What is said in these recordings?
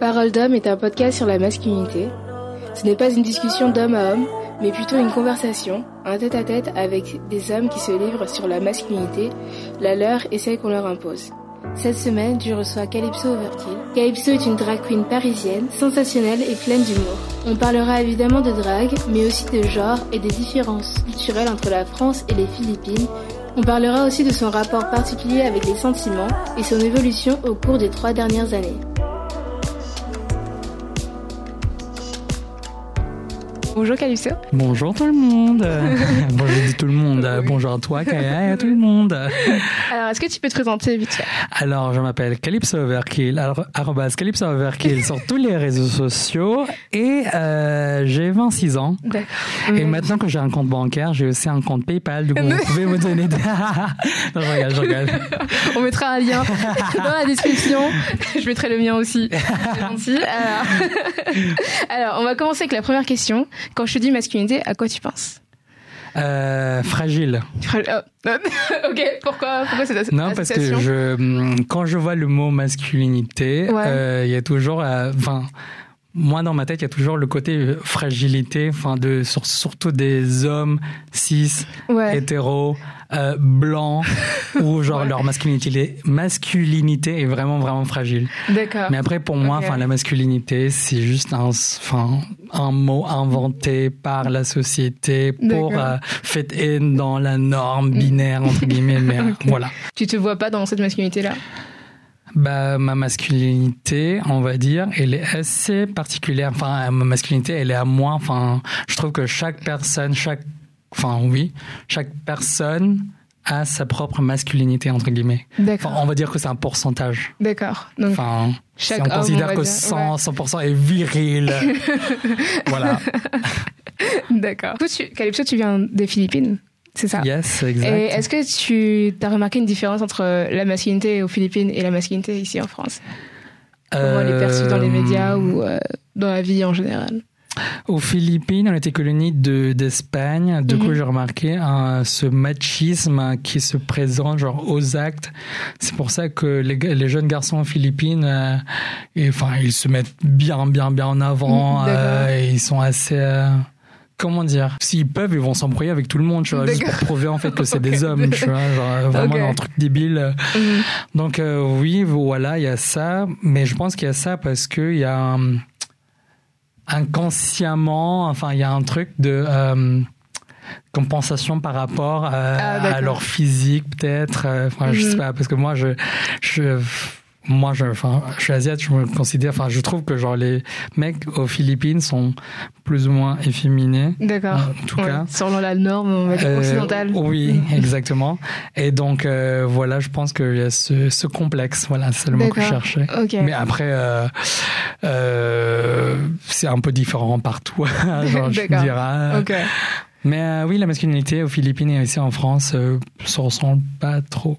Parole d'homme est un podcast sur la masculinité. Ce n'est pas une discussion d'homme à homme, mais plutôt une conversation, un tête-à-tête avec des hommes qui se livrent sur la masculinité, la leur et celle qu'on leur impose. Cette semaine, je reçois Calypso Overkill. Calypso est une drag queen parisienne, sensationnelle et pleine d'humour. On parlera évidemment de drague, mais aussi de genre et des différences culturelles entre la France et les Philippines. On parlera aussi de son rapport particulier avec les sentiments et son évolution au cours des trois dernières années. Bonjour Calypso. Bonjour tout le monde. bonjour tout le monde. Bonjour à toi Kaya et à tout le monde. Alors, est-ce que tu peux te présenter vite fait? Alors, je m'appelle Calypso Overkill, arrobas Calypso Overkill sur tous les réseaux sociaux et euh, j'ai 26 ans. Et maintenant que j'ai un compte bancaire, j'ai aussi un compte PayPal, donc vous pouvez me donner des... non, je regarde, je regarde. On mettra un lien dans la description. Je mettrai le mien aussi. Alors... Alors, on va commencer avec la première question. Quand je te dis masculinité, à quoi tu penses euh, fragile. Oh. ok, pourquoi, pourquoi cette Non, parce que je, hum, quand je vois le mot masculinité, euh, il y a toujours, euh, moi dans ma tête, il y a toujours le côté fragilité, enfin de surtout des hommes cis, hétéros, euh, blancs, où genre leur masculinité, masculinité est vraiment vraiment fragile. D'accord. Mais après pour moi, enfin la masculinité, c'est juste un, enfin un mot inventé par la société pour euh, fit in dans la norme binaire entre guillemets. Mais voilà. Tu te vois pas dans cette masculinité là bah, ma masculinité, on va dire, elle est assez particulière. Enfin, ma masculinité, elle est à moi. Enfin, je trouve que chaque personne, chaque, enfin, oui, chaque personne a sa propre masculinité entre guillemets. D'accord. on va dire que c'est un pourcentage. D'accord. enfin, chaque si on considère que 100, 100% est viril. voilà. D'accord. Calypso, tu viens des Philippines c'est ça? Yes, exact. Et est-ce que tu as remarqué une différence entre la masculinité aux Philippines et la masculinité ici en France? Comment elle est perçue dans les médias ou euh, dans la vie en général? Aux Philippines, on était colonie d'Espagne. du coup, mhm. j'ai remarqué un, ce machisme qui se présente genre aux actes. C'est pour ça que les, les, jeunes garçons aux Philippines, euh, enfin, ils se mettent bien, bien, bien en avant. Mhm, euh, et ils sont assez comment dire? S'ils peuvent ils vont s'embrouiller avec tout le monde tu vois juste pour prouver en fait que c'est des hommes tu vois genre, vraiment un truc débile mhm. donc euh, oui voilà il y a ça mais je pense qu'il y a ça parce que il y a inconsciemment enfin il y a un truc de euh, compensation par rapport à, ah, à leur physique peut-être euh, enfin je sais mhm. pas parce que moi je je moi, je, suis asiatique, je me considère, enfin, je trouve que genre les mecs aux Philippines sont plus ou moins efféminés. D'accord. En tout cas. Selon la norme, euh, occidentale. Oui, exactement. Et donc, euh, voilà, je pense qu'il y a ce, ce complexe. Voilà, c'est le mot que je cherchais. Mais après, euh, euh, c'est un peu différent partout. genre, je dirais. Ok. Mais oui, la masculinité aux Philippines et ici en France euh, se ressemble pas trop.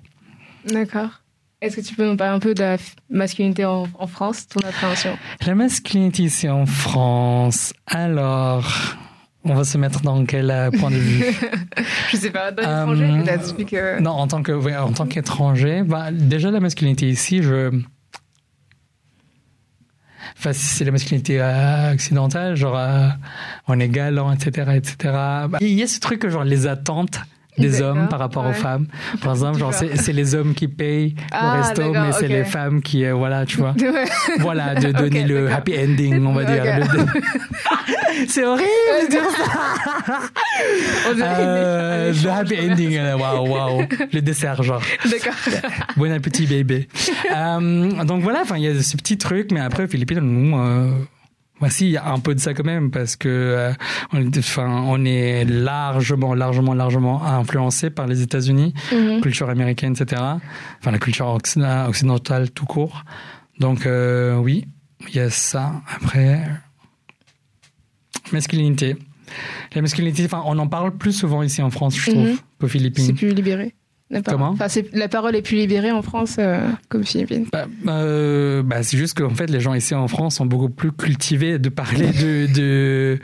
D'accord. Est-ce que tu peux nous parler un peu de la masculinité en, France, ton appréhension? La masculinité ici en France, alors, on va se mettre dans quel euh, point de vue? Je sais pas, dans l'étranger, euh, Non, en tant que, en tant qu'étranger, bah, déjà la masculinité ici, je. Enfin, si c'est la masculinité euh, occidentale, genre on est galant, etc., etc. Bah, il y a ce truc genre les attentes des hommes par rapport aux femmes. Par exemple, genre c'est les hommes qui payent ah, resto, mais c'est les femmes qui, euh, voilà, tu vois. voilà, de donner le happy ending, on va dire. c'est horrible de dire ça. euh, le happy ending, waouh, waouh. Le dessert, genre. D'accord. Bon appétit, bébé. euh, donc voilà, enfin, il y a ce petit truc, mais après, Philippines, nous, euh, Voici, il y a un peu de ça quand même parce que euh, on, enfin, on est largement, largement, largement influencé par les États-Unis, mhm. culture américaine, etc. Enfin, la culture occidentale tout court. Donc euh, oui, il y a ça. Après, masculinité. La masculinité, enfin, on en parle plus souvent ici en France, je trouve, mhm. qu'aux Philippines. C'est plus libéré. La parole. Comment Enfin, la parole est plus libérée en France euh, qu'aux Philippines. Bah, euh, bah, c'est juste qu'en fait, les gens ici en France sont beaucoup plus cultivés de parler de, de,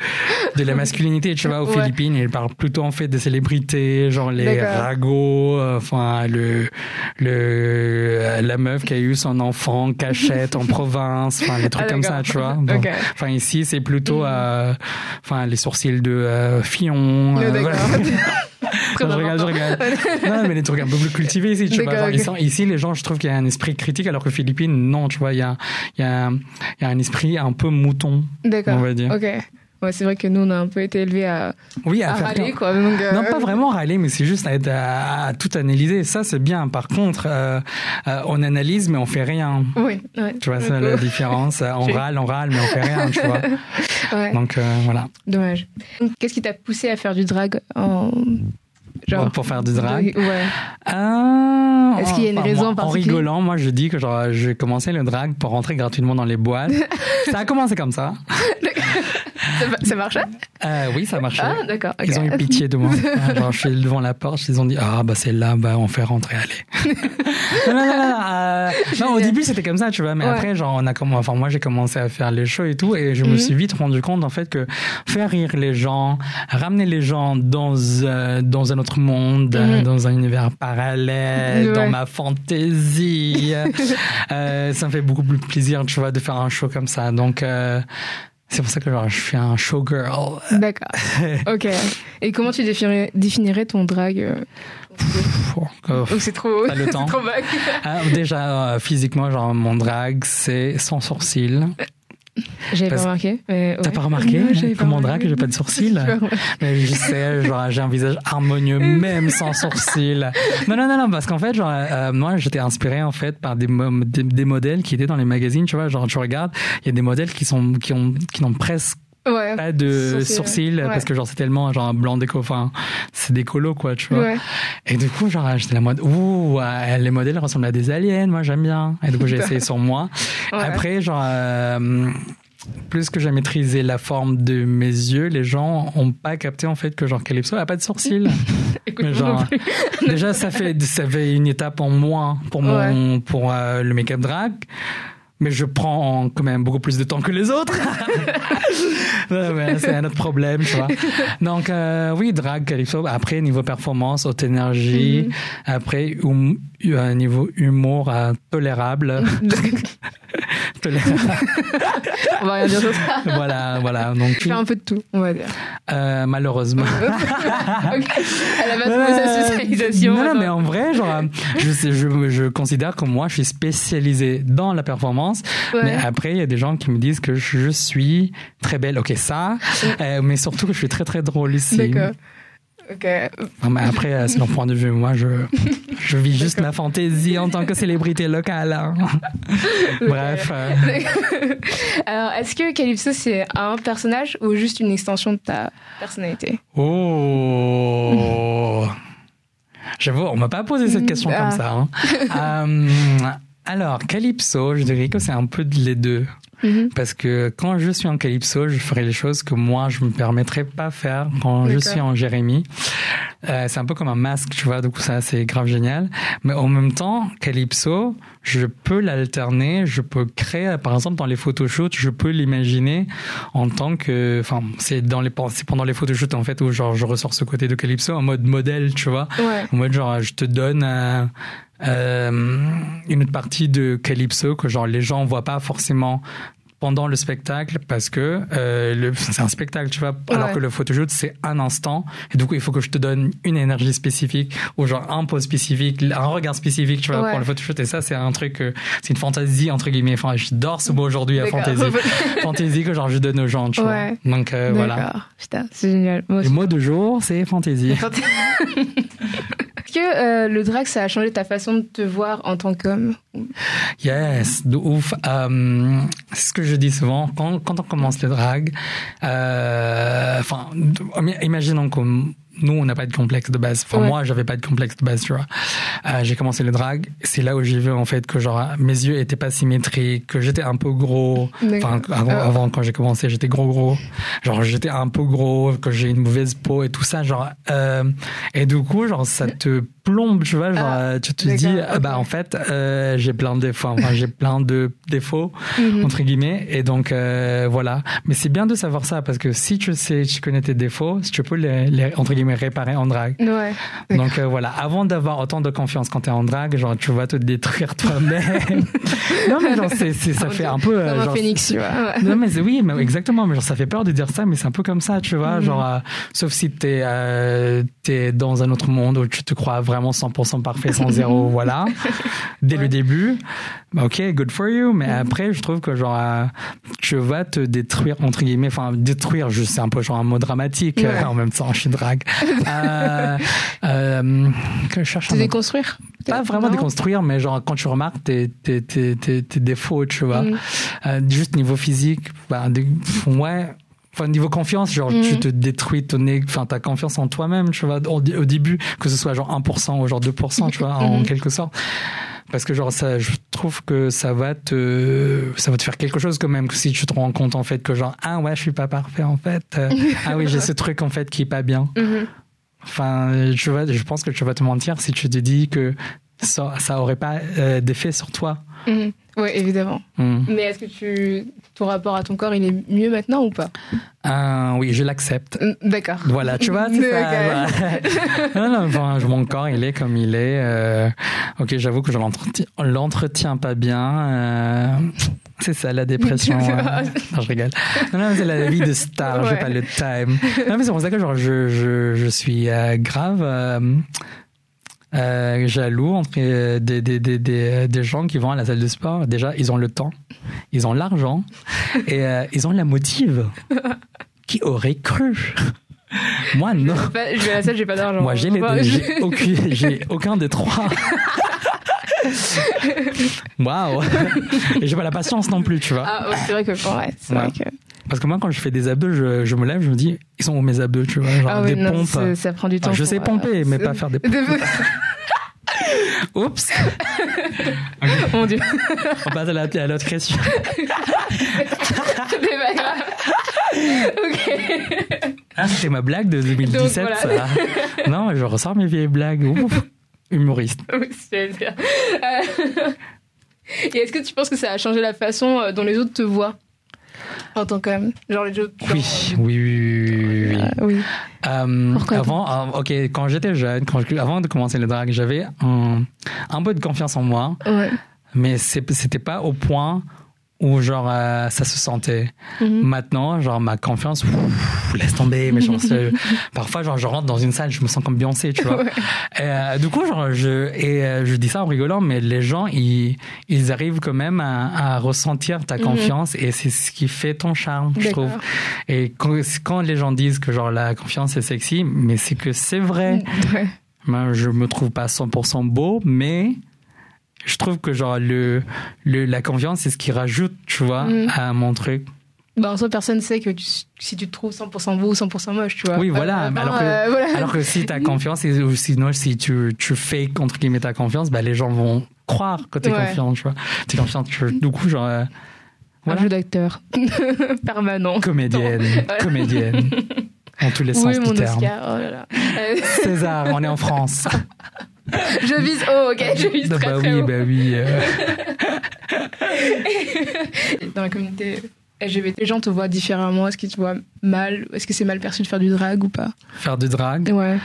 de la masculinité. Tu vois, aux Ouais. Philippines, ils parlent plutôt en fait des célébrités, genre les ragots, enfin, le, le, la meuf qui a eu son enfant en cachette en province, enfin, les trucs Ah, comme ça, tu vois. Enfin, ici, c'est plutôt, euh, enfin, les sourcils de euh, Fillon. Ouais, euh. Très Non, je rigole, je rigole. non, mais les trucs un peu plus cultivés ici, tu vois. Genre, ici, les gens, je trouve qu'il y a un esprit critique, alors que Philippines, non, tu vois, il y a, il y a, il y a un esprit un peu mouton, D'accord. on va dire. Ok. Ouais, c'est vrai que nous, on a un peu été élevés à, Oui, à, à faire râler, quoi. Donc, euh, Non, pas vraiment râler, mais c'est juste à, être- à- à tout analyser. Ça, c'est bien. Par contre, euh, euh, on analyse, mais on fait rien. Oui, ouais. Tu vois, c'est la différence. On râle, on râle, mais on fait rien, tu vois. Ouais, Donc, voilà. dommage. Qu'est-ce qui t'a poussé à faire du drag en. Genre. Pour faire du drag. Ouais. Ah, Est-ce qu'il y a une enfin, raison moi, en En rigolant, moi, je dis que genre, j'ai commencé le drag pour rentrer gratuitement dans les boîtes. ça a commencé comme ça. Ça, marchait? Euh, oui, ça marchait. Ah, d'accord. Ils ont eu pitié de moi. Ah, Genre, je suis devant la porte, ils ont dit Ah, bah c'est là, bah on fait rentrer, allez. non, non, non, non, euh, non, au début c'était comme ça, tu vois, mais Ouais. après, genre, on a enfin, moi j'ai commencé à faire les shows et tout, et je me Mhm. suis vite rendu compte en fait que faire rire les gens, ramener les gens dans, euh, dans un autre monde, Mhm. dans un univers parallèle, Ouais. dans ma fantaisie, euh, ça me fait beaucoup plus plaisir, tu vois, de faire un show comme ça. Donc, euh, c'est pour ça que genre, je suis un showgirl. D'accord. Ok. Et comment tu définirais, définirais ton drag euh, Ou c'est trop, le temps. trop vague Ah, déjà, euh, physiquement, genre, mon drag, c'est sans sourcils. J'avais pas remarqué. mais T'as ouais. pas remarqué j'avais que j'ai pas de sourcils. Mais je sais, genre, j'ai un visage harmonieux, même sans sourcils. Non, non, non, non, parce qu'en fait, genre, euh, moi, j'étais inspiré, en fait, par des, des modèles qui étaient dans les magazines, tu vois, genre, tu regardes, il y a des modèles qui sont, qui ont, qui n'ont presque Ouais. pas de Sourcils, sourcils, ouais. parce que, genre, c'est tellement, genre, blanc déco, enfin, c'est des colos, quoi, tu vois. Ouais. Et du coup, genre, j'étais la mode, ouh, les modèles ressemblent à des aliens, moi j'aime bien. Et du coup, j'ai essayé sur moi. Après, genre, euh, plus que j'ai maîtrisé la forme de mes yeux, les gens ont pas capté en fait que genre Calypso a pas de sourcils. Écoute, genre, déjà, ça fait, ça fait une étape en moins pour mon, pour euh, le make-up drag. Mais je prends quand même beaucoup plus de temps que les autres. C'est un autre problème, tu vois. Donc, euh, oui, drag, calypso. Après, niveau performance, haute énergie. Mhm. Après, hum- un niveau humour euh, tolérable. On va rien dire sur ça. voilà, voilà. Donc, Je fais un peu de tout, on va dire. euh, malheureusement. Ok. Elle a pas trouvé Euh, sa spécialisation. Non, non, mais en vrai, genre, je, je, je considère que moi, je suis spécialisé dans la performance. Ouais. Mais après, il y a des gens qui me disent que je suis très belle. Ok, ça. euh, mais surtout que je suis très, très drôle ici. D'accord. Ok. Non, mais après, euh, c'est leur point de vue. Moi, je, je vis juste ma fantaisie en tant que célébrité locale. hein. Bref. euh, Alors, est-ce que Calypso, c'est un personnage ou juste une extension de ta personnalité? Oh J'avoue, on m'a pas posé cette question Ah. comme ça. hein. Euh, alors, Calypso, je dirais que c'est un peu de les deux. Mhm. Parce que quand je suis en Calypso, je ferai les choses que moi, je me permettrais pas faire quand je suis en Jérémy. Euh, c'est un peu comme un masque, tu vois, du coup, ça, c'est grave génial. Mais en même temps, Calypso, je peux l'alterner, je peux créer, par exemple, dans les photoshoots, je peux l'imaginer en tant que, enfin, c'est dans les, c'est pendant les photoshoots, en fait, où genre, je ressors ce côté de Calypso en mode modèle, tu vois. Ouais. En mode genre, je te donne euh, une autre partie de Calypso que genre les gens voient pas forcément pendant le spectacle parce que euh, c'est un spectacle, tu vois, alors que le photoshoot c'est un instant et du coup il faut que je te donne une énergie spécifique ou genre un pose spécifique, un regard spécifique, tu vois, Ouais. pour le photoshoot et ça c'est un truc, euh, c'est une fantaisie entre guillemets. Enfin, j'adore ce mot aujourd'hui, la D'accord. fantaisie, fantaisie que genre je donne aux gens, tu Ouais. vois. Donc euh, voilà. Putain, c'est génial. Moi Le mot de jour c'est fantaisie. Que euh, le drag, ça a changé ta façon de te voir en tant qu'homme? Yes, de ouf. Euh, c'est ce que je dis souvent. Quand, on commence le drag, euh, enfin, imaginons que nous, on n'a pas de complexe de base. Enfin, Ouais. moi, j'avais pas de complexe de base, tu vois. Euh, j'ai commencé le drag. C'est là où j'ai vu, en fait, que genre, mes yeux étaient pas symétriques, que j'étais un peu gros. Enfin, avant, Ah. avant, quand j'ai commencé, j'étais gros, gros. Genre, j'étais un peu gros, que j'ai une mauvaise peau et tout ça, genre, euh, et du coup, genre, ça te plombe, tu vois, genre, Ah, euh, tu te dis, ah, bah, en fait, euh, j'ai plein de défauts, enfin, j'ai plein de défauts, Mhm. entre guillemets, et donc, euh, voilà. Mais c'est bien de savoir ça, parce que si tu sais, tu connais tes défauts, tu peux les, les entre guillemets, réparer en drague. Ouais. Donc euh, voilà, avant d'avoir autant de confiance quand t'es en drague, genre tu vas te détruire toi-même. non mais genre c'est, ça fait un peu euh, genre, phénix, tu vois. Non mais oui, mais exactement. Mais genre ça fait peur de dire ça, mais c'est un peu comme ça, tu vois. Mhm. Genre euh, sauf si t'es euh, t'es dans un autre monde où tu te crois vraiment 100% parfait sans zéro, voilà. Dès le début, ok, good for you. Mais Mhm. après, je trouve que genre euh, tu vas te détruire entre guillemets, enfin détruire. Je c'est un peu genre un mot dramatique Ouais. euh, en même temps. Je suis drague. euh, euh, que je cherche Te déconstruire? Pas vraiment Non? déconstruire, mais genre quand tu remarques tes, tes, tes, tes, tes défauts, tu vois. Mhm. Euh, juste niveau physique, bah, ouais. Enfin, niveau confiance, genre, tu te détruis ton, enfin, ta confiance en toi-même, tu vois, au, au début, que ce soit genre 1% ou genre 2%, tu vois, en Mhm. quelque sorte. Parce que genre, ça, je trouve que ça va te, ça va te faire quelque chose quand même, si tu te rends compte, en fait, que genre, ah ouais, je suis pas parfait, en fait. Euh, ah oui, j'ai ce truc, en fait, qui est pas bien. Mhm. Enfin, tu vois, je pense que tu vas te mentir si tu te dis que ça, ça aurait pas euh, d'effet sur toi. Mhm. Ouais, évidemment. Hmm. Mais est-ce que tu, ton rapport à ton corps, il est mieux maintenant ou pas? Ah, oui, je l'accepte. Mm, D'accord. Voilà, tu vois, c'est ça. Voilà. non, non, je- mon corps, il est comme il est. euh, ok, j'avoue que je l'entretiens, l'entretiens pas bien. euh, c'est ça, la dépression. euh, non, je rigole. Non, non, c'est la vie de star, j'ai Ouais. pas le time. Non, mais c'est pour ça que genre, je, je, je suis euh, grave euh, euh, jaloux entre euh, des, des, des, des, des gens qui vont à la salle de sport. Déjà, ils ont le temps, ils ont l'argent et euh, ils ont la motive. Qui aurait cru? Moi, non. Pas- je vais à la salle, j'ai pas d'argent. Moi, j'ai les deux. J'ai aucun, des trois. Waouh Et j'ai pas la patience non plus, tu vois. Ah, c'est vrai que, ouais, c'est Ouais. vrai que. Parce que moi, quand je fais des abdos, je, je me lève, je me dis, ils sont où mes abdos, tu vois Genre Ah, oui, des non, pompes. ça prend du temps. Enfin, je sais euh, pomper, mais pas faire des pompes. Oups Mon dieu. On passe à la- à l'autre question. C'est pas grave. ok. Ah, c'était ma blague de 2017, Donc, voilà. ça. Non, je ressors mes vieilles blagues. Ouf. Humoriste. Oui, c'est bien. Euh, Et est-ce que tu penses que ça a changé la façon euh, dont les autres te voient? En tant qu'homme Genre les genre, Oui, oui, oui, oui, oui, oui. euh, oui. Euh, Pourquoi avant, euh, ok, quand j'étais jeune, quand je- avant de commencer le drag, j'avais un, un peu de confiance en moi, Ouais. mais c'était pas au point où genre euh, ça se sentait. Mhm. Maintenant, genre ma confiance, ouf, laisse tomber. Mais genre, c'est- parfois, genre je rentre dans une salle, je me sens comme Beyoncé, tu vois. Ouais. Et, euh, du coup, genre je et euh, je dis ça en rigolant, mais les gens ils ils arrivent quand même à, à ressentir ta Mhm. confiance et c'est ce qui fait ton charme, je trouve. Et quand, quand les gens disent que genre la confiance est sexy, mais c'est que c'est vrai. Ouais. Moi, je me trouve pas 100% beau, mais je trouve que genre le, le la confiance c'est ce qui rajoute, tu vois, Mhm. à mon truc. Bah, en soi, personne sait que tu- si tu te trouves 100% beau ou 100% moche, tu vois. Oui, voilà. Euh, alors que euh, voilà. alors que si t'as confiance et ou sinon si tu tu fais entre guillemets ta confiance, bah les gens vont croire que t'es Ouais. confiant, tu vois. T'es confiant, tu, du coup genre euh, Un voilà. jeu d'acteur. Permanent. comédienne, Voilà. comédienne. En tous les sens Oui, mon du terme. Oscar. Oh là là. César, on est en France. je vise haut, ok Je vise bah très, très oui, haut. bah oui. euh. Dans la communauté LGBT, les gens te voient différemment. Est-ce qu'ils te voient mal? Est-ce que c'est mal perçu de faire du drag ou pas? Faire du drag, Ouais.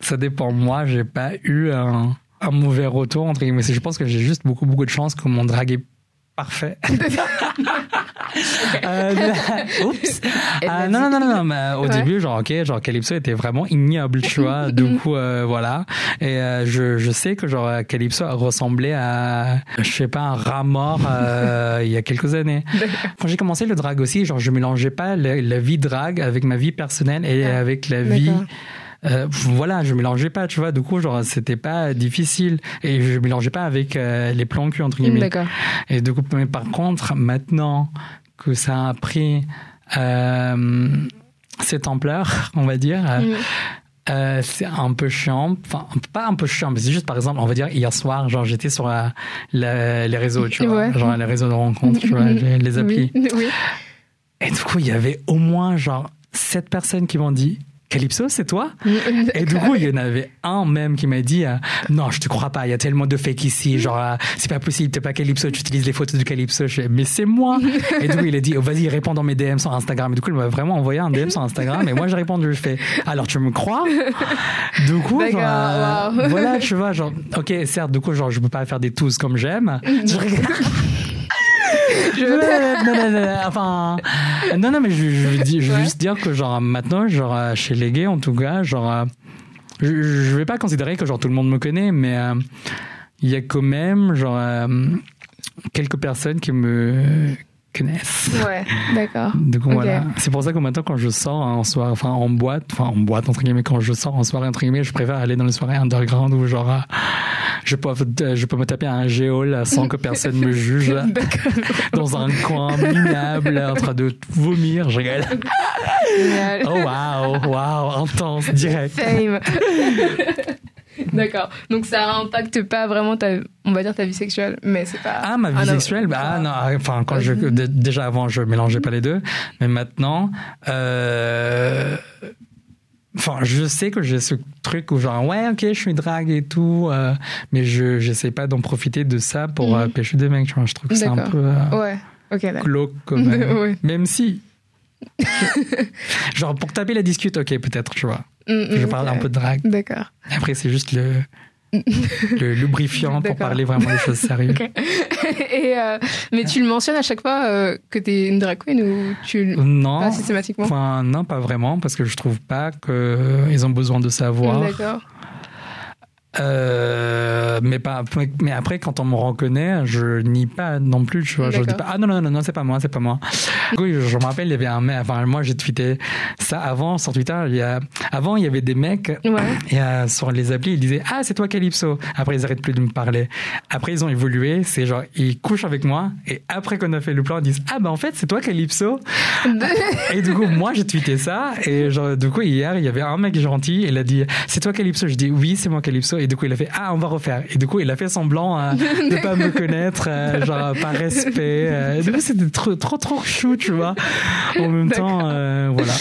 ça dépend. Moi, j'ai pas eu un, un mauvais retour entre guillemets. Je pense que j'ai juste beaucoup beaucoup de chance que mon drag est parfait. Euh, oups. L'a non, non, non, non, non, mais au Ouais. début, genre, ok, genre, Calypso était vraiment ignoble, tu vois. du coup, euh, voilà. Et euh, je, je sais que, genre, Calypso ressemblait à, je sais pas, un rat mort euh, il y a quelques années. Quand j'ai commencé le drag aussi, genre, je mélangeais pas la vie drag avec ma vie personnelle et Ah, avec la vie. Euh, voilà, je mélangeais pas, tu vois. Du coup, genre, c'était pas difficile et je mélangeais pas avec euh, les plans cul entre guillemets. D'accord. Et du coup, mais par contre, maintenant que ça a pris euh, cette ampleur, on va dire. Euh, c'est un peu chiant. Enfin, pas un peu chiant, mais c'est juste, par exemple, on va dire, hier soir, genre, j'étais sur la, la- les réseaux, tu vois. Ouais. Genre, les réseaux de rencontres, tu vois, les, les applis. Oui. oui. Et du coup, il y avait au moins, genre, sept personnes qui m'ont dit, Calypso, c'est toi? Et du coup, il y en avait un même qui m'a dit euh, Non, je te crois pas, il y a tellement de fake ici, genre, euh, c'est pas possible, t'es pas Calypso, tu utilises les photos de Calypso. Je fais Mais c'est moi Et du coup, il a dit oh, Vas-y, réponds dans mes DM sur Instagram. Et du coup, il m'a vraiment envoyé un DM sur Instagram, et moi, j'ai répondu Je fais Alors, tu me crois? Du coup, genre, euh, wow. voilà, tu vois, genre, ok, certes, du coup, genre, je peux pas faire des tous comme j'aime. Je enfin, non, non, mais je, je veux, dire- je veux Ouais. juste dire que genre maintenant, genre euh, chez les gays en tout cas, genre, euh, je, je vais pas considérer que genre tout le monde me connaît, mais euh, il y a quand même genre euh, quelques personnes qui me connaissent. Ouais, d'accord. Du coup, Ok. voilà. C'est pour ça que maintenant, quand je sors en soirée, enfin, en boîte, enfin, en boîte, entre guillemets, quand je sors en soirée, entre guillemets, je préfère aller dans les soirées underground où, genre, euh, je peux, je peux me taper un géol sans que personne me juge, dans un coin minable, en train de vomir, je rigole. Oh, waouh, waouh, intense, direct. Fame. D'accord. Donc ça impacte pas vraiment ta, on va dire ta vie sexuelle, mais c'est pas. Ah, ma vie Ah, sexuelle, bah, ah, non, enfin, quand je, dé- déjà avant, je mélangeais pas les deux, mais maintenant, euh, enfin, je sais que j'ai ce truc où genre, ouais, ok, je suis drague et tout, euh, mais je, j'essaie pas d'en profiter de ça pour Mhm. euh, pêcher des mecs, tu vois, je trouve que c'est un peu euh, Ouais. Ok. D'accord. glauque, quand même. Ouais. Même si, genre, pour taper la discute, ok, peut-être, tu vois, Mm, je mm, parle ok. un peu de drague. D'accord. Après, c'est juste le, le lubrifiant pour parler vraiment des choses sérieuses. Et euh, mais tu le mentionnes à chaque fois euh, que t'es une drag queen ou tu le Non. pas systématiquement Enfin, non, pas vraiment, parce que je trouve pas qu'ils ont besoin de savoir. D'accord. Euh, mais, pas, mais après, quand on me reconnaît, je nie pas non plus, tu vois. Je dis pas, ah non, non, non, non, c'est pas moi, c'est pas moi. Oui, je, je me rappelle, il y avait un mec, enfin, moi, j'ai tweeté ça avant sur Twitter. Il y a, avant, il y avait des mecs, Ouais. et euh, sur les applis, ils disaient, ah, c'est toi Calypso. Après, ils arrêtent plus de me parler. Après, ils ont évolué, c'est genre, ils couchent avec moi, et après qu'on a fait le plan, ils disent, ah, bah, en fait, c'est toi Calypso. Et du coup, moi, j'ai tweeté ça. Et genre, du coup, hier, il y avait un mec gentil. Il a dit, c'est toi Calypso Je dis, oui, c'est moi Calypso. Et du coup, il a fait, ah, on va refaire. Et du coup, il a fait semblant euh, de pas me connaître, euh, genre, par respect. euh. Et du coup, c'était trop, trop, trop chou, tu vois. En même temps, euh, voilà.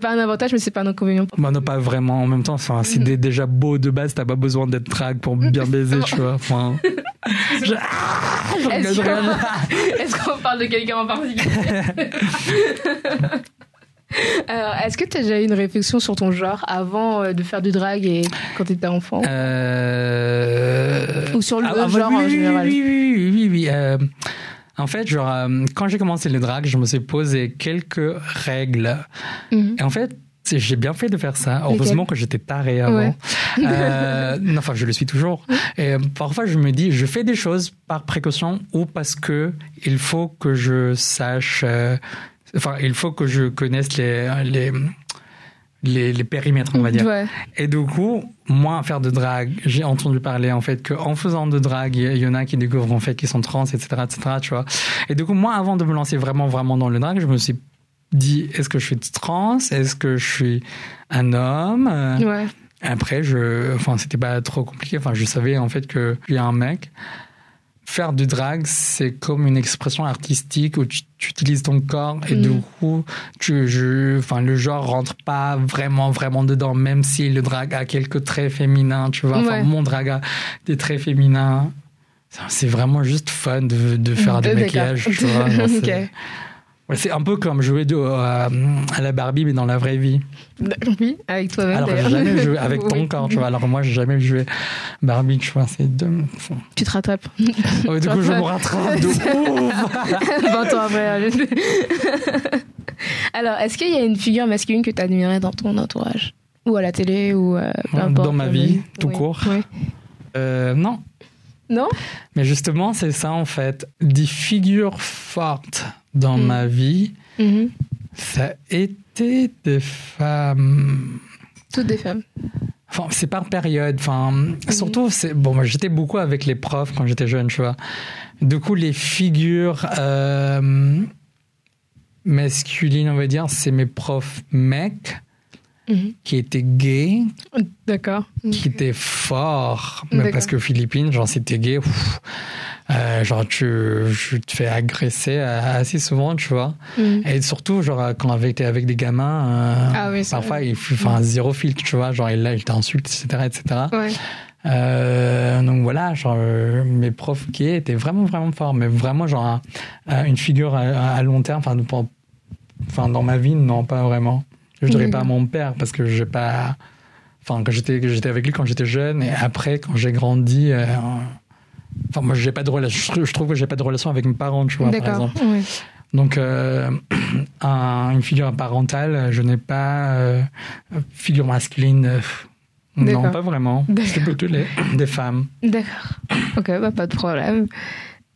Pas un avantage, mais c'est pas un inconvénient. Bah, non, pas vraiment. En même temps, enfin, si t'es déjà beau de base, t'as pas besoin d'être drague pour bien baiser, tu vois. Enfin. Je, Ah, qu'on- Est-ce qu'on parle de quelqu'un en particulier? Alors, est-ce que tu as déjà eu une réflexion sur ton genre avant euh, de faire du drag et quand tu étais enfant? Euh... Ou sur le Ah, ah, genre oui, en oui, général? Oui, oui, oui, oui. Euh, en fait, genre, euh, quand j'ai commencé le drag, je me suis posé quelques règles. Mhm. Et en fait, j'ai bien fait de faire ça. Heureusement que j'étais taré avant. Ouais. Euh, non, enfin, je le suis toujours. Et euh, parfois, je me dis, je fais des choses par précaution ou parce que il faut que je sache. Enfin, il faut que je connaisse les les les, les périmètres, on va dire. Ouais. Et du coup, moi, faire de drague, j'ai entendu parler en fait qu'en faisant de drague, il y en a qui découvrent en fait qu'ils sont trans, etc., etc., tu vois. Et du coup, moi, avant de me lancer vraiment, vraiment dans le drague, je me suis dit, est-ce que je suis trans? Est-ce que je suis un homme? Ouais. Après, je, enfin, c'était pas trop compliqué. Enfin, je savais en fait que y a un mec. Faire du drag, c'est comme une expression artistique où tu, tu utilises ton corps et Mm. du coup, tu, je, enfin, le genre rentre pas vraiment, vraiment dedans, même si le drag a quelques traits féminins, tu vois. Enfin, Ouais. mon drag a des traits féminins. C'est vraiment juste fun de, de faire des D'accord. maquillages, tu vois. genre. C'est- un peu comme jouer de, à, à la Barbie, mais dans la vraie vie. Oui, avec toi-même Alors, j'ai jamais joué avec ton Oui. corps, tu vois. Alors, moi, j'ai jamais joué Barbie, tu vois. C'est de... Tu te rattrapes. Du coup, je me rattrape de ouf. 20 ans après. hein. Alors, est-ce qu'il y a une figure masculine que tu admirais dans ton entourage? Ou à la télé ou euh, peu Dans importe. ma vie, tout court. Oui. Euh, non. Non? Mais justement, c'est ça, en fait. Des figures fortes dans Mm. ma vie, Mhm. ça a été des femmes. Toutes des femmes. Enfin, c'est par période. Enfin, surtout, c'est bon. J'étais beaucoup avec les profs quand j'étais jeune, tu vois. Du coup, les figures euh, masculines, on va dire, c'est mes profs mecs. mhm. qui était gay. D'accord. Qui était fort. Mais parce que Philippines, genre, t'es gay, euh, genre, tu, te fais agresser assez souvent, tu vois. Mhm. Et surtout, genre, quand t'es avec des gamins, euh, ah parfois, il fait un zéro filtre, tu vois. Genre, il t'insulte, etc., etc. Ouais. Euh, donc voilà, genre, euh, mes profs qui étaient vraiment, vraiment forts, mais vraiment, genre, une figure à, long terme, enfin, enfin, dans ma vie, non, pas vraiment. Je dirais pas à mon père parce que j'ai pas. Enfin, j'étais avec lui quand j'étais jeune et après, quand j'ai grandi. Euh, enfin, moi, j'ai pas de relation. Je trouve que j'ai pas de relation avec mes parents, tu vois, par exemple. Donc, une figure parentale, je n'ai pas figure masculine. Non, pas vraiment. C'est plutôt les, des femmes. D'accord. Ok, bah, pas de problème.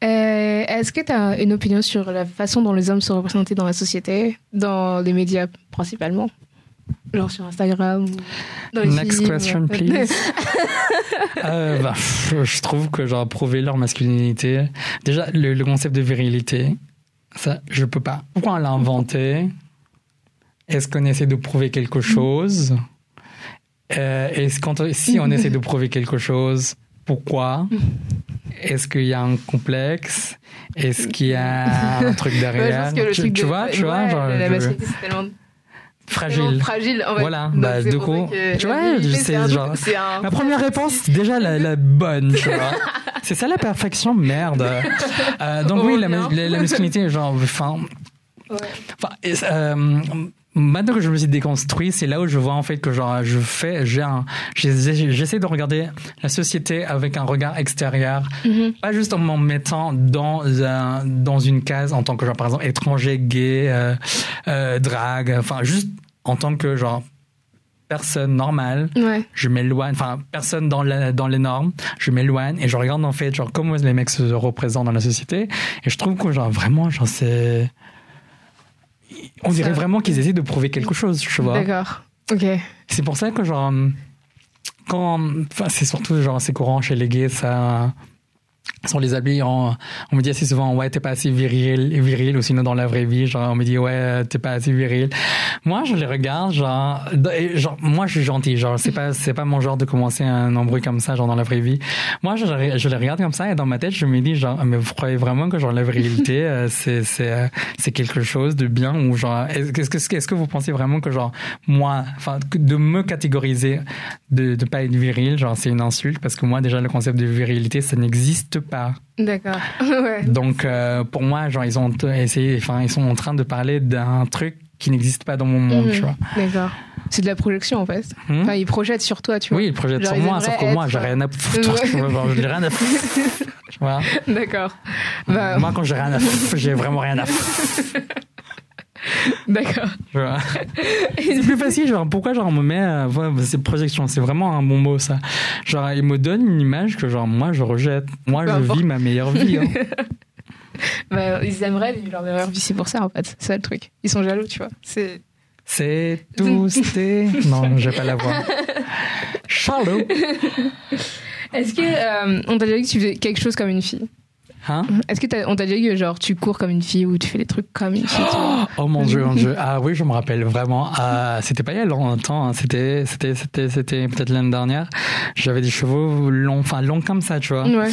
Euh, est-ce que tu as une opinion sur la façon dont les hommes sont représentés dans la société, dans les médias principalement? Genre sur Instagram ou dans les Next question, please. euh, bah, je trouve que genre prouver leur masculinité. Déjà, le, concept de virilité, ça, je peux pas. Pourquoi on l'a inventé Est-ce qu'on essaie de prouver quelque chose? Euh, est-ce quand, si on essaie de prouver quelque chose, pourquoi? Est-ce qu'il y a un complexe? Est-ce qu'il y a un truc derrière? tu, vois, tu vois, genre, la masculinité c'est tellement fragile. fragile en fait. Voilà, bah, du coup, tu vois, c'est genre. Ma première réponse, déjà la, la bonne, tu vois. c'est ça la perfection, merde. Euh, donc oui, la, la, masculinité, genre, enfin. Ouais. Enfin, euh, maintenant que je me suis déconstruit, c'est là où je vois en fait que genre je fais, j'essaie de regarder la société avec un regard extérieur, mm-hmm. pas juste en m'en mettant dans un, dans une case en tant que genre par exemple étranger, gay, euh, euh, drague, enfin juste en tant que genre personne normale, ouais. je m'éloigne, enfin personne dans, la, dans les normes, je m'éloigne et je regarde en fait genre comment les mecs se représentent dans la société et je trouve que genre vraiment genre c'est on dirait vraiment qu'ils essaient de prouver quelque chose, tu vois. D'accord. Ok. C'est pour ça que genre quand, enfin c'est surtout genre c'est courant chez les gays ça on les habille on me dit assez souvent ouais t'es pas assez viril viril ou sinon dans la vraie vie genre on me dit ouais t'es pas assez viril. Moi je les regarde genre genre moi je suis gentil genre c'est pas c'est pas mon genre de commencer un embrouille comme ça genre dans la vraie vie. Moi je, je les regarde comme ça et dans ma tête je me dis genre mais vous croyez vraiment que genre la virilité euh, c'est c'est euh, c'est quelque chose de bien ou genre est-ce que est-ce que vous pensez vraiment que genre moi enfin de me catégoriser de de pas être viril genre c'est une insulte parce que moi déjà le concept de virilité ça n'existe pas D'accord. Donc euh, pour moi, genre ils ont essayé, enfin ils sont en train de parler d'un truc qui n'existe pas dans mon monde, mhm. tu vois. D'accord. C'est de la projection en fait. Hmm? Enfin, ils projettent sur toi, tu vois. Oui, ils projettent sur moi, sauf que moi, j'ai rien à foutre. j'ai rien à foutre. D'accord. Bah... Moi, quand j'ai rien à foutre, j'ai vraiment rien à foutre. D'accord. c'est plus facile, genre, pourquoi genre, on me met, euh, c'est projection, c'est vraiment un bon mot, ça. Genre, il me donne une image que, genre, moi, je rejette. Moi, je vis ma meilleure vie. Hein. bah, ils aimeraient vivre leur meilleure vie, c'est pour ça, en fait. C'est ça le truc. Ils sont jaloux, tu vois. C'est. C'est tous tes. Non, je vais pas la voir. Charlot. Est-ce que euh, on t'a déjà dit que tu faisais quelque chose comme une fille? Hein Est-ce que on t'a déjà dit genre tu cours comme une fille ou tu fais des trucs comme une fille Oh mon dieu, mon dieu. Ah oui, je me rappelle vraiment. Ah, c'était pas il y a longtemps. Hein. C'était, c'était, c'était, c'était peut-être l'année dernière. J'avais des cheveux longs, enfin longs comme ça, tu vois. Ouais.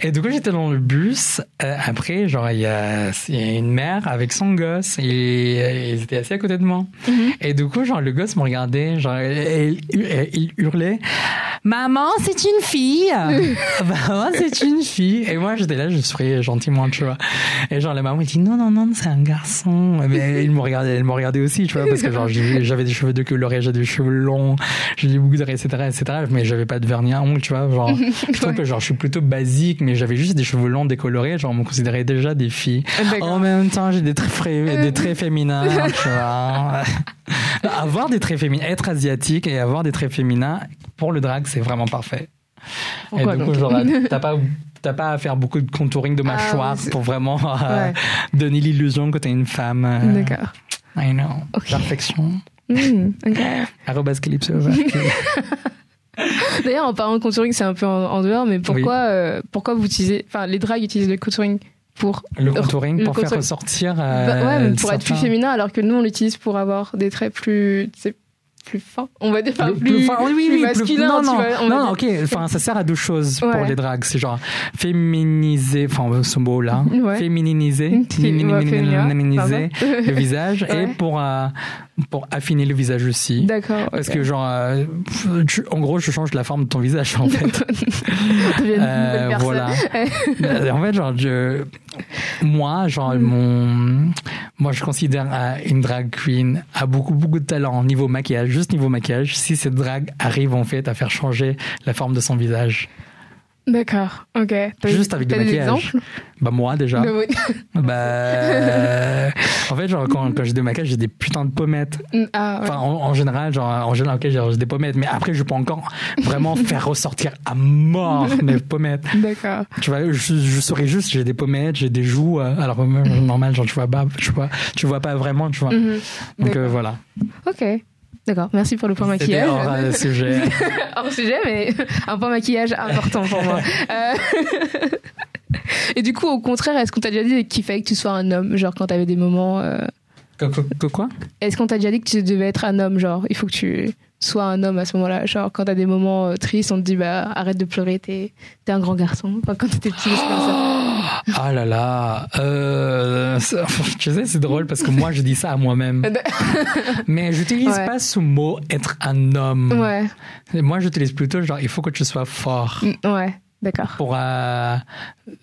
Et du coup, j'étais dans le bus. Euh, après, genre il y, a, une mère avec son gosse et ils étaient assis à côté de moi. Mm-hmm. Et du coup, genre le gosse me regardait, genre il hurlait Maman, c'est une fille. Maman, c'est une fille. Et moi, j'étais là, je gentiment, tu vois. Et genre, la maman, elle dit, non, non, non, c'est un garçon. Mais il me regardait, elle me regardait aussi, tu vois, parce que genre, j'avais des cheveux de couleur, j'avais des cheveux longs, j'ai des boucles etc., etc. Mais j'avais pas de vernis à ongles, tu vois. Genre, je trouve que genre, je suis plutôt basique, mais j'avais juste des cheveux longs décolorés. Genre, on me considérait déjà des filles. En même temps, j'ai des traits, des traits féminins, tu vois. avoir des traits féminins, être asiatique et avoir des traits féminins, pour le drag, c'est vraiment parfait. et du coup, t'as pas, pas à faire beaucoup de contouring de ah mâchoire pour vraiment euh, donner l'illusion que t'es une femme. Euh, D'accord. I know. Perfection. Mmh, D'ailleurs, en parlant de contouring, c'est un peu en, dehors, mais pourquoi, euh, pourquoi vous utilisez, enfin, les drags utilisent le contouring pour le contouring pour faire ressortir bah, ouais, pour être plus féminin alors que nous on l'utilise pour avoir des traits plus plus fin, on va dire, enfin, plus, plus- enfin, oui, oui, plus oui, masculin, non, non, on non, ok. Enfin, ça sert à deux choses pour les drags. C'est genre féminiser, enfin, ce mot-là, Ouais. féminiser pardon. le visage et pour euh, pour affiner le visage aussi. D'accord. Parce que genre, euh, tu- en gros, je change la forme de ton visage en fait. Euh, voilà. En fait, genre, je, moi, genre, Mm. mon, moi, je considère euh, une drag queen a beaucoup, beaucoup de talent niveau maquillage, juste niveau maquillage. Si cette drag arrive en fait à faire changer la forme de son visage, D'accord. Ok. Juste avec des maquillage. exemples Bah moi déjà. De- oui. Bah, euh, en fait, genre quand, quand j'ai des maquillages, j'ai des putains de pommettes. Ah, ouais. Enfin, en, en général, genre, en général, ok, j'ai des pommettes, mais après, je peux encore vraiment faire ressortir à mort mes pommettes. D'accord. Tu vois, je, je saurais juste, j'ai des pommettes, j'ai des joues, euh, alors moi, normal, genre, tu vois pas, tu vois, tu vois pas vraiment, tu vois. Mhm. Donc, euh, voilà. Ok. D'accord. Merci pour le point maquillage. hors euh, sujet. hors sujet, mais un point maquillage important pour moi. Euh, Et du coup, au contraire, est-ce qu'on t'a déjà dit qu'il fallait que tu sois un homme Genre quand t'avais des moments. euh, Que, que- que quoi? Est-ce qu'on t'a déjà dit que tu devais être un homme Genre, il faut que tu sois un homme à ce moment-là? Genre, quand t'as des moments euh, tristes, on te dit, bah, arrête de pleurer, t'es t'es un grand garçon. Enfin, quand t'étais petit, c'est comme ça. Ah là là. Euh, tu sais, c'est drôle parce que moi, je dis ça à moi-même. Mais j'utilise Ouais. pas ce mot être un homme. Ouais. Moi, j'utilise plutôt genre, il faut que tu sois fort. Mm, Ouais. D'accord. pour euh,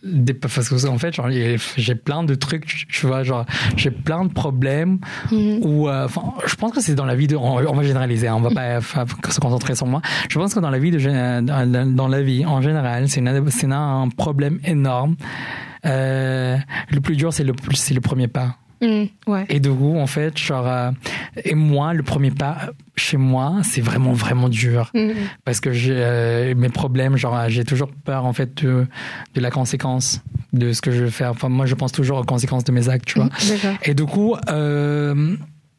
des, parce que en fait genre, j'ai plein de trucs tu, vois genre j'ai plein de problèmes Mhm. ou euh, je pense que c'est dans la vie de on, on va généraliser hein, on va pas enfin, se concentrer sur moi je pense que dans la vie de dans, dans la vie en général c'est un problème énorme euh, le plus dur c'est le c'est le premier pas Mm, Ouais. et de coup en fait genre euh, et moi le premier pas chez moi c'est vraiment vraiment dur. Mm, parce que j'ai euh, mes problèmes genre euh, j'ai toujours peur en fait de, de la conséquence de ce que je vais faire. Enfin moi je pense toujours aux conséquences de mes actes tu vois. D'accord. et du coup euh,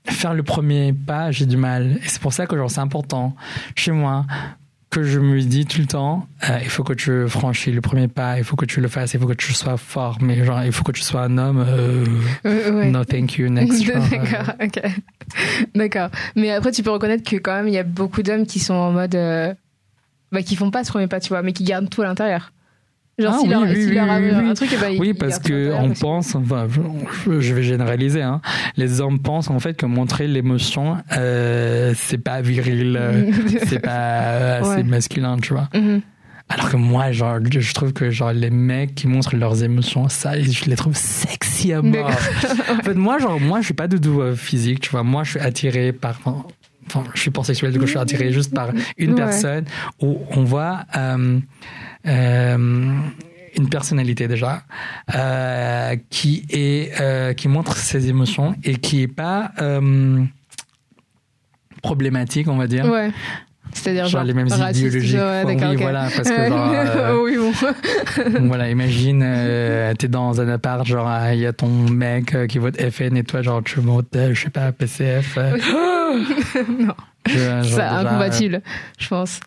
faire le premier pas j'ai du mal. Et c'est pour ça que genre c'est important chez moi que je me dis tout le temps euh, il faut que tu franchis le premier pas il faut que tu le fasses il faut que tu sois fort mais genre il faut que tu sois un homme euh, ouais. no thank you next D'accord, ok. D'accord. Mais après, tu peux reconnaître que quand même, il y a beaucoup d'hommes qui sont en mode. euh, bah, qui font pas ce premier pas, tu vois, mais qui gardent tout à l'intérieur. Genre, Ah si oui, leur, oui, si oui, leur un truc, eh ben, ils- Oui, parce gardent tout à que l'intérieur on parce que- pense, enfin, je, vais généraliser, hein, les hommes pensent en fait que montrer l'émotion, euh, c'est pas viril, euh, c'est pas euh, assez Ouais. masculin, tu vois. Mhm. Alors que moi, genre, je trouve que genre les mecs qui montrent leurs émotions, ça, je les trouve sexy à mort. en fait, moi, genre, moi, je suis pas de doux euh, physique, tu vois. Moi, je suis attiré par. Enfin, je suis pansexuel, donc je suis attiré juste par une Ouais. personne où on voit euh, euh, une personnalité déjà euh, qui est qui montre ses émotions et qui est pas problématique, on va dire. Ouais. C'est-à-dire Genre genre, les mêmes raciste, idéologies. ouais, oui, voilà, parce que genre, euh, oui, bon. voilà, imagine, euh, t'es dans un appart, genre, il y a ton mec euh, qui vote FN et toi, genre, tu votes, euh, je sais pas, PCF. non, c'est incompatible, je pense.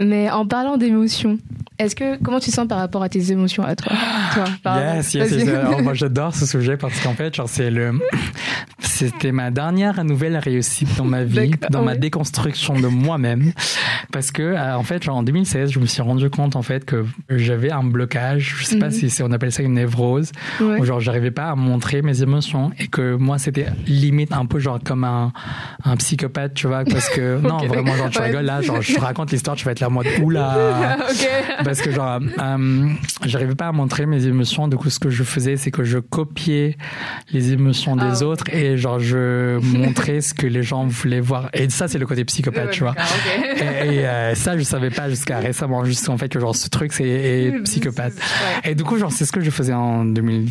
Mais en parlant d'émotions, est-ce que comment tu sens par rapport à tes émotions à toi, toi Yes, yes. Alors, moi, j'adore ce sujet parce qu'en fait, genre, c'est le, c'était ma dernière nouvelle réussite dans ma vie, dans ma déconstruction de moi-même. Parce que, euh, en fait, genre, en 2016, je me suis rendu compte, en fait, que j'avais un blocage. Je sais pas Mhm. si on appelle ça une névrose. Ouais. où genre j'arrivais pas à montrer mes émotions et que moi c'était limite un peu genre comme un, un psychopathe tu vois parce que non vraiment genre tu rigoles là genre je te raconte l'histoire tu vas être là en mode oula. Parce que genre euh, j'arrivais pas à montrer mes émotions. Du coup ce que je faisais c'est que je copiais les émotions des Ah autres et genre je montrais ce que les gens voulaient voir. Et ça c'est le côté psychopathe tu vois. et, et, euh, ça je savais pas jusqu'à récemment juste en fait que genre ce truc c'est est psychopathe. et du coup, genre, c'est ce que je faisais en 2000,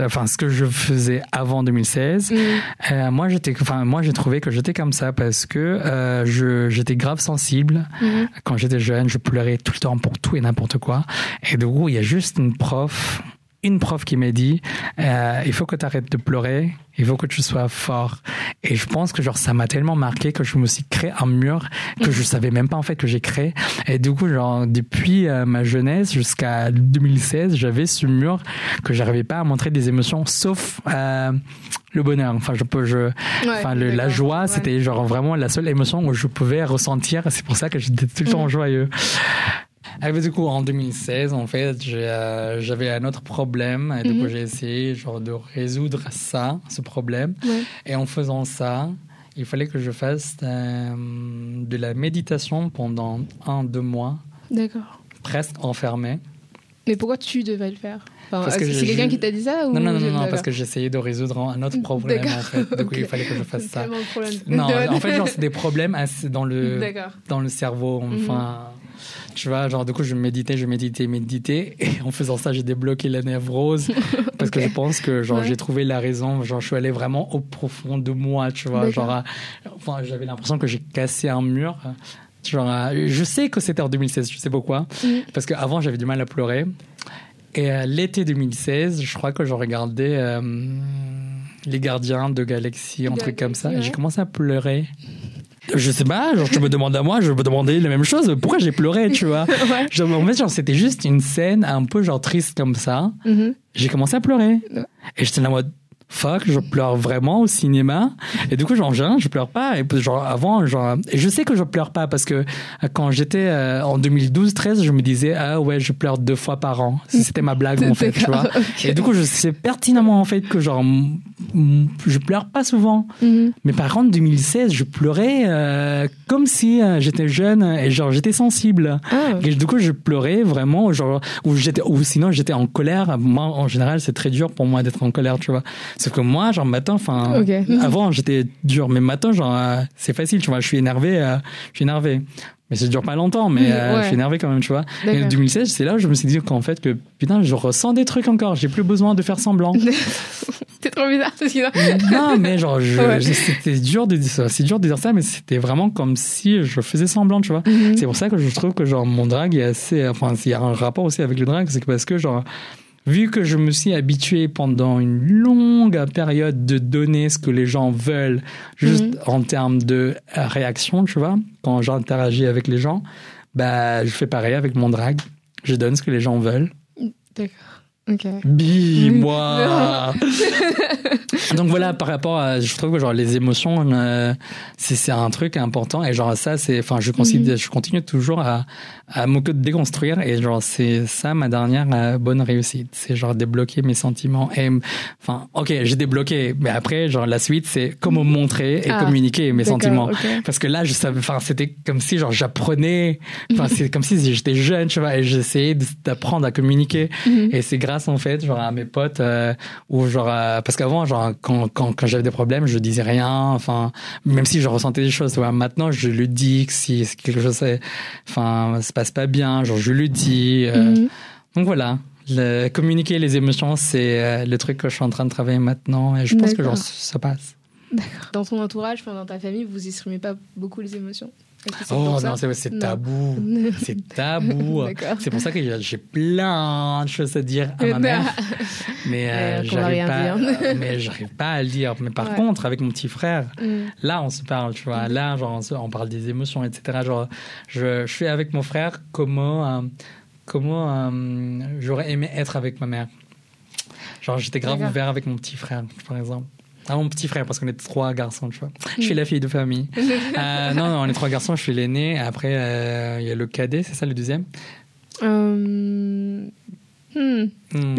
enfin, ce que je faisais avant 2016. Mm. Euh, moi, j'étais, enfin, moi, j'ai trouvé que j'étais comme ça parce que euh, je, j'étais grave sensible. Mhm. Quand j'étais jeune, je pleurais tout le temps pour tout et n'importe quoi. Et du coup, il y a juste une prof une prof qui m'a dit euh, il faut que tu arrêtes de pleurer, il faut que tu sois fort. Et je pense que genre ça m'a tellement marqué que je me suis créé un mur que je savais même pas en fait que j'ai créé. Et du coup genre depuis euh, ma jeunesse jusqu'à 2016, j'avais ce mur que j'arrivais pas à montrer des émotions sauf euh, le bonheur. Enfin je peux je enfin la joie, c'était genre vraiment la seule émotion où je pouvais ressentir. C'est pour ça que j'étais tout le temps mm. joyeux. Ah, du coup, en 2016, en fait, euh, j'avais un autre problème. Et du coup, mhm. j'ai essayé genre, de résoudre ça, ce problème. Et en faisant ça, il fallait que je fasse euh, de la méditation pendant un, deux mois. D'accord. Presque enfermé. Mais pourquoi tu devais le faire? Enfin, C'est quelqu'un qui t'a dit ça ou Non, non, non, non parce que j'essayais de résoudre un autre problème. En fait. Du coup, il fallait que je fasse ça. Non, en fait, c'est des problèmes dans le, dans le cerveau. Mhm. Enfin. Tu vois, genre, du coup, je méditais, je méditais, méditais. Et en faisant ça, j'ai débloqué la névrose. Parce que je pense que, genre, j'ai trouvé la raison. Genre, je suis allé vraiment au profond de moi, tu vois. Genre, enfin, j'avais l'impression que j'ai cassé un mur. Genre, je sais que c'était en 2016, je sais pourquoi. Mm. Parce qu'avant, j'avais du mal à pleurer. Et euh, l'été 2016, je crois que je regardais euh, Les Gardiens de Galaxie, un truc comme ça. Et j'ai commencé à pleurer. Je sais pas, genre, tu me demandes à moi, je me demander la même chose. Pourquoi j'ai pleuré, tu vois? Genre, en fait, genre, c'était juste une scène un peu, genre, triste comme ça. Mm-hmm. J'ai commencé à pleurer. Et j'étais en mode, fuck, je pleure vraiment au cinéma. Et du coup, genre, je pleure pas. Et genre, avant, genre, et je sais que je pleure pas parce que euh, quand j'étais euh, en 2012-13, je me disais, ah ouais, je pleure deux fois par an. C'était ma blague, en fait, tu vois. Et du coup, je sais pertinemment, en fait, que genre, je pleure pas souvent. Mm-hmm. Mais par contre, 2016, je pleurais euh, comme si j'étais jeune et genre, j'étais sensible. Ah. Et du coup, je pleurais vraiment, genre, ou j'étais, ou sinon, j'étais en colère. Moi, en général, c'est très dur pour moi d'être en colère, tu vois. Sauf que moi, genre, matin, enfin, avant, j'étais dur, mais matin, genre, euh, c'est facile, tu vois, je suis énervé, euh, je suis énervé. Mais ça dure pas longtemps, mais euh, je suis énervé quand même, tu vois. Et en 2016, c'est là où je me suis dit qu'en fait, que putain, je ressens des trucs encore, j'ai plus besoin de faire semblant. c'est trop bizarre, ce qu'il Non, mais genre, c'était dur de dire ça, c'est dur de dire ça, mais c'était vraiment comme si je faisais semblant, tu vois. Mhm. C'est pour ça que je trouve que, genre, mon drag est assez, enfin, il y a un rapport aussi avec le drag, c'est que parce que, genre, vu que je me suis habitué pendant une longue période de donner ce que les gens veulent, juste mhm. en termes de réaction, tu vois, quand j'interagis avec les gens, bah, je fais pareil avec mon drag. Je donne ce que les gens veulent. D'accord. Ok. Bi, moi. Donc voilà, par rapport à, je trouve que genre les émotions, euh, c'est un truc important et genre ça, c'est, enfin, je considère, mhm. je continue toujours à, à me déconstruire et genre c'est ça ma dernière euh, bonne réussite. C'est genre débloquer mes sentiments et enfin ok j'ai débloqué mais après genre la suite c'est comment montrer et ah, communiquer mes sentiments. parce que là je savais enfin c'était comme si genre j'apprenais enfin c'est comme si j'étais jeune tu vois et j'essayais d'apprendre à communiquer. Mhm. et c'est grâce en fait genre à mes potes euh, ou genre euh, parce qu'avant genre quand quand, quand j'avais des problèmes je disais rien enfin même si je ressentais des choses tu vois. Maintenant je le dis que si quelque chose enfin passe pas bien, genre je le dis. Euh. Mhm. Donc voilà, le, communiquer les émotions, c'est euh, le truc que je suis en train de travailler maintenant et je pense que genre, ça passe. Dans ton entourage, dans ta famille, vous exprimez pas beaucoup les émotions? Oh non, c'est tabou. C'est tabou. c'est pour ça que j'ai plein de choses à dire à ma mère. Mais euh, j'arrive pas, mais j'arrive pas à le dire. Mais par contre, avec mon petit frère, mm. là, on se parle, tu vois. Mm. Là, genre, on parle des émotions, etc. Genre, je, je fais avec mon frère comment, euh, comment euh, j'aurais aimé être avec ma mère. Genre, j'étais grave ouvert avec mon petit frère, par exemple. Ah, mon petit frère, parce qu'on est trois garçons, tu vois. Je suis la fille de famille. euh, non, non, on est trois garçons, je suis l'aîné. Après, euh, il y a le cadet, c'est ça le deuxième. Hmm.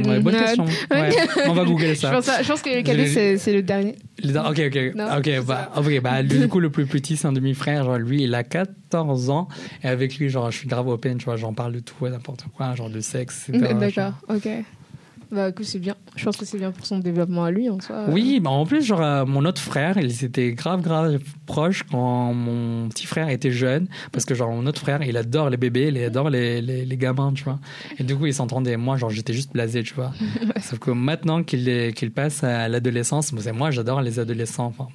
Ouais, bonne question. Ouais, on va googler ça. je, pense, je pense que le cadet, c'est le dernier. Ok, ok. ok, bah, okay bah, du coup, le plus petit, c'est un demi-frère. Genre, lui, il a 14 ans. Et avec lui, genre, je suis grave open, tu vois. J'en parle de tout, n'importe quoi, genre de sexe, etc. D'accord, ok. Bah, écoute, c'est bien. Je pense que c'est bien pour son développement à lui en soi. Oui, bah en plus, genre, euh, mon autre frère, il était grave, grave proche quand mon petit frère était jeune. Parce que, genre, mon autre frère, il adore les bébés, il adore les, les, les gamins, tu vois. Et du coup, il s'entendait. Moi, genre, j'étais juste blasé, tu vois. Sauf que maintenant qu'il passe à l'adolescence, moi, j'adore les adolescents. Enfin,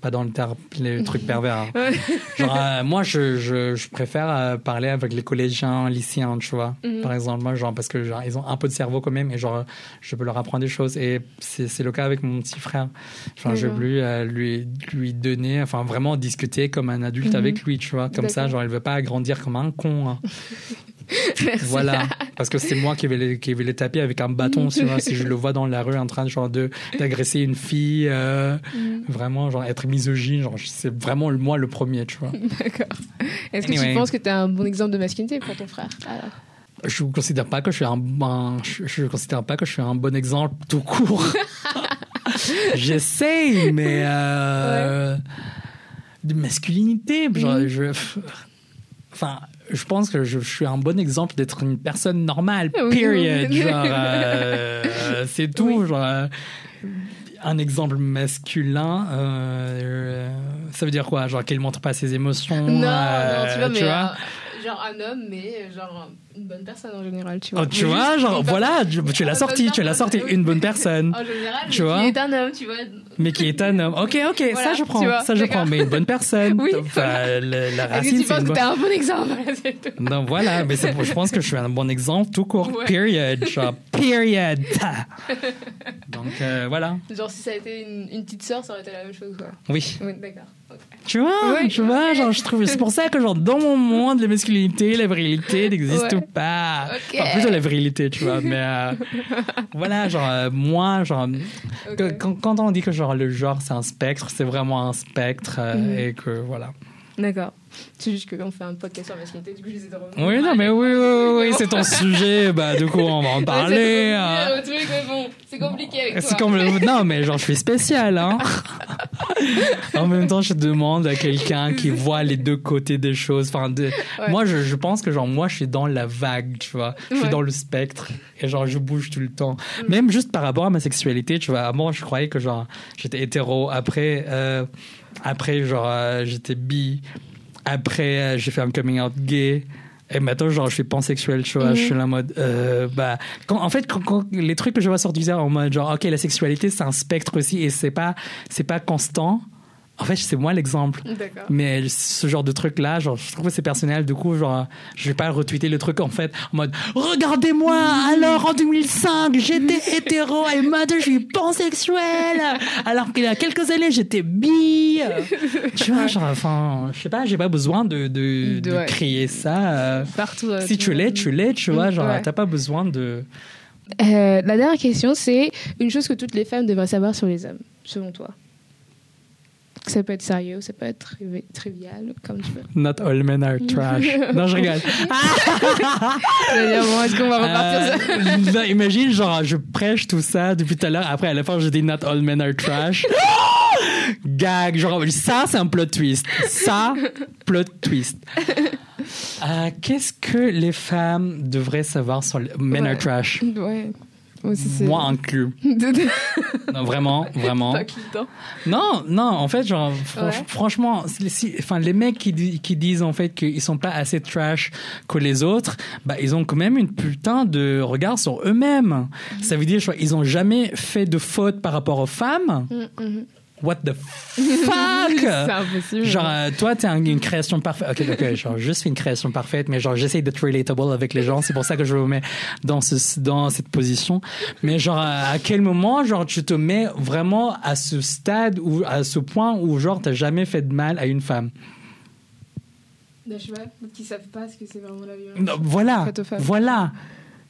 pas dans le, les trucs pervers. hein. Genre, euh, moi, je, je, je préfère euh, parler avec les collégiens, lycéens, tu vois. Mhm. Par exemple, moi, genre, parce que genre, ils ont un peu de cerveau quand même, et genre, je peux leur apprendre des choses. Et c'est le cas avec mon petit frère. Genre, je veux lui, euh, lui, lui donner, enfin, vraiment discuter comme un adulte Mhm. avec lui, tu vois. Comme ça, genre, il veut pas grandir comme un con. hein. Voilà, parce que c'est moi qui vais, les, qui vais les taper avec un bâton, tu vois, si je le vois dans la rue en train genre de d'agresser une fille, euh, Mhm. vraiment genre être misogyne, genre c'est vraiment le- moi le premier, tu vois. D'accord. Est-ce que tu penses que tu es un bon exemple de masculinité pour ton frère alors? Je ne considère pas que je suis un, un- je, je considère pas que je suis un bon exemple tout court. J'essaye, mais euh, de masculinité, genre, Mhm. je, enfin, je pense que je, je suis un bon exemple d'être une personne normale. Period. Genre, euh, c'est tout. Oui. Genre, euh, un exemple masculin, euh, ça veut dire quoi? Genre qu'il montre pas ses émotions. Non, euh, non, tu vois, mais vois? euh, genre un homme, mais euh, genre une bonne personne en général, tu vois. Oh, tu Mais vois, genre, voilà, tu, tu l'as sorti, tu l'as sorti, personne, une bonne personne, En général, Tu mais vois qui est un homme, tu vois. mais qui est un homme. Ok, ok, Voilà, ça je prends, vois, ça je prends, mais une bonne personne. Oui. Enfin, la que racine, tu penses que t'es un bon exemple. Non, voilà, mais c'est je pense que je suis un bon exemple tout court. Ouais. Period, genre, period. Donc, euh, voilà. Genre, si ça a été une, une petite sœur, ça aurait été la même chose, quoi. Oui. Oui, d'accord. Tu vois, Oui, tu vois, genre, je trouve, c'est pour ça que, genre, dans mon monde, la masculinité, la virilité n'existent Ouais. pas. Ok. Enfin, plutôt la virilité, tu vois, mais euh, voilà, genre, euh, moi, genre, quand on dit que, genre, le genre, c'est un spectre, c'est vraiment un spectre, euh, Mhm. et que, voilà. D'accord. C'est juste qu'on fait un podcast sur la masculinité, du coup, j'essaie de revenir. Oui, non, mais oui, oui, oui, c'est ton sujet, bah, du coup, on va en parler. c'est hein. compliqué, c'est compliqué. C'est le... Non, mais genre, je suis spécial, hein. en même temps, je demande à quelqu'un qui voit les deux côtés des choses. Enfin, de... Ouais. Moi, je, je pense que, genre, moi, je suis dans la vague, tu vois. Je suis Ouais. dans le spectre. Et, genre, je bouge tout le temps. Même juste par rapport à ma sexualité, tu vois. Avant, je croyais que, genre, j'étais hétéro. Après, euh, après genre, euh, j'étais bi. Après, euh, j'ai fait un coming out gay. Et maintenant, genre, je suis pansexuel, tu vois. Mhm. Je suis là en mode, euh, bah, quand, en fait, quand, quand les trucs que je vois sur Twitter en mode, genre, ok, la sexualité, c'est un spectre aussi et c'est pas, c'est pas constant. En fait, c'est moi l'exemple. Mais ce genre de truc là, genre, je trouve que c'est personnel. Du coup, genre, je vais pas retweeter le truc en fait en mode Regardez-moi, alors en 2005, j'étais hétéro et maintenant je suis pansexuel. Alors qu'il y a quelques années, j'étais bi. Tu vois, genre, enfin, je sais pas, j'ai pas besoin de, de, De- de ouais. crier ça. euh, Partout. si tu le l'es, tu l'es, tu vois, genre, Ouais. t'as pas besoin de. Euh, la dernière question, c'est une chose que toutes les femmes devraient savoir sur les hommes, selon toi. Ça peut être sérieux, ça peut être trivi- trivial, comme tu veux. Not all men are trash. non, je rigole. Bon, est-ce qu'on va repartir Euh, non, imagine, genre, je prêche tout ça depuis tout à l'heure. Après, à la fin, je dis Not all men are trash. Gag, genre, ça, c'est un plot twist. Ça, plot twist. Euh, Qu'est-ce que les femmes devraient savoir sur les men Ouais. are trash? Ouais. Moi inclus. Non, vraiment, vraiment. Non, non, en fait, genre, franch- Ouais. franchement, si- enfin, les mecs qui, qui disent en fait qu'ils sont pas assez trash que les autres, bah, ils ont quand même une putain de regard sur eux-mêmes. Ça veut dire, genre, ils ont jamais fait de faute par rapport aux femmes. Mm, mm. What the fuck? c'est impossible. Genre, euh, toi, t'es un- une création parfaite. Ok, ok, genre, juste une création parfaite, mais genre, j'essaye d'être relatable avec les gens. C'est pour ça que je me mets dans, ce, dans cette position. Mais genre, à quel moment, genre, tu te mets vraiment à ce stade ou à ce point où, genre, t'as jamais fait de mal à une femme? Je sais pas, qui savent pas ce que c'est vraiment la violence. Non, voilà. Voilà.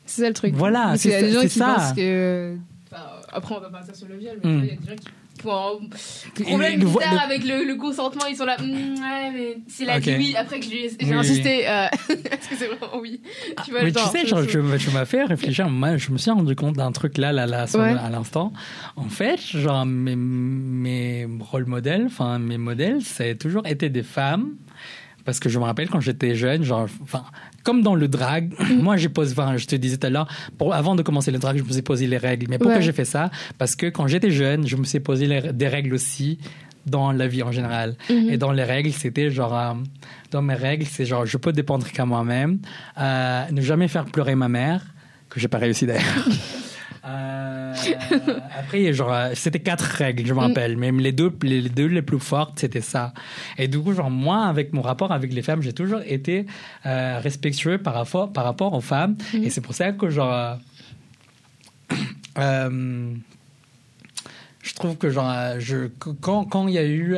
C'est ça le truc. Voilà, y a c'est des ça- gens c'est qui ça. pensent que. Enfin, après, on va partir sur le viol, mais Mm. il y a des gens qui. Problème le- bizarre le- avec le, le consentement, ils sont là. Mm, ouais, mais s'il a Ok. dit oui, après que je j'ai Oui, insisté, euh, est-ce que c'est vraiment oui? Tu vois, Mais le tu genre, sais, genre, je, tu m'as fait réfléchir. Moi, je me suis rendu compte d'un truc là, là, là, Ouais. à l'instant. En fait, genre, mes, mes rôles modèles, enfin, mes modèles, ça a toujours été des femmes. Parce que je me rappelle quand j'étais jeune, genre, enfin, comme dans le drag, moi j'ai posé, enfin, je te disais tout à l'heure, avant de commencer le drag, je me suis posé les règles. Mais pourquoi Ouais. j'ai fait ça? Parce que quand j'étais jeune, je me suis posé les- des règles aussi dans la vie en général. Mhm. Et dans les règles, c'était genre, euh, dans mes règles, c'est genre, je peux dépendre qu'à moi-même, euh, ne jamais faire pleurer ma mère, que j'ai pas réussi d'ailleurs. Euh, après, genre, c'était quatre règles, je me rappelle. Même les deux, les deux les plus fortes, c'était ça. Et du coup, genre, moi, avec mon rapport avec les femmes, j'ai toujours été euh, respectueux par rapport, par rapport aux femmes. Et c'est pour ça que, genre, euh, je trouve que, genre, je, quand, quand il y a eu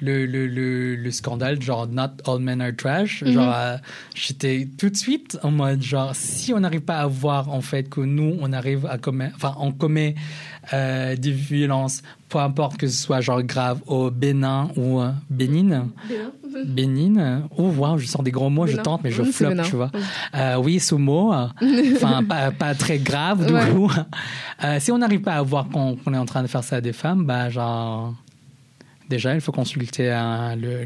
le, le, le, le, scandale, genre Not All Men Are Trash. Mhm. Genre, euh, j'étais tout de suite en mode, genre, si on n'arrive pas à voir en fait que nous, on arrive à commettre, enfin, on commet euh, des violences, peu importe que ce soit genre grave au bénin ou euh, bénigne. Bénigne. Oh, wow, je sors des gros mots, je tente, mais je floppe, tu vois. Euh, oui, ce mot, enfin, pas, pas, très grave, du coup. Si on n'arrive pas à voir qu'on est en train de faire ça à des femmes, bah, genre déjà, il faut consulter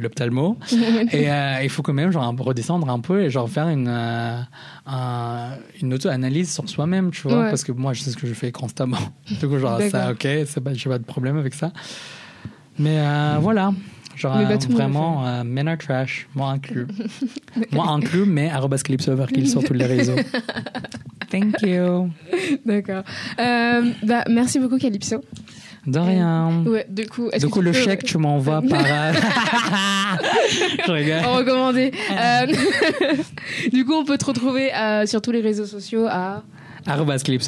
l'ophtalmo. et euh, il faut quand même genre, redescendre un peu et genre faire une, euh, une auto-analyse sur soi-même, tu vois. Parce que moi, je sais ce que je fais constamment. Donc, genre, ça, ok, j'ai pas de problème avec ça. Mais euh, voilà. Genre, vraiment, men are trash, moi inclus. moi inclus, mais arrobas sur tous les réseaux. Thank you. D'accord. bah, merci beaucoup, Calypso. De rien. Ouais, du coup, du coup le chèque, tu m'envoies par. Euh, Je rigole. Recommandé. Euh, du coup, on peut te retrouver euh, sur tous les réseaux sociaux à. Arrobas qu'il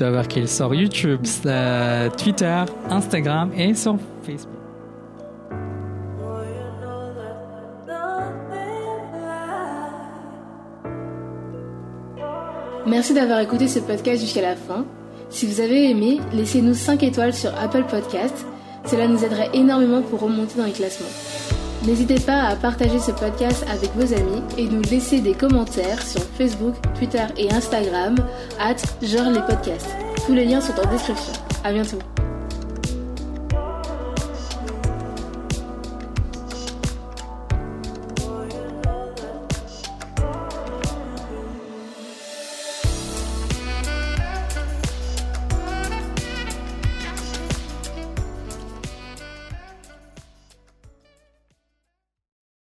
sur YouTube, Twitter, Instagram et sur Facebook. Merci d'avoir écouté ce podcast jusqu'à la fin. Si vous avez aimé, laissez-nous 5 étoiles sur Apple Podcast. Cela nous aiderait énormément pour remonter dans les classements. N'hésitez pas à partager ce podcast avec vos amis et nous laisser des commentaires sur Facebook, Twitter et Instagram, at genre les podcasts. Tous les liens sont en description. À bientôt.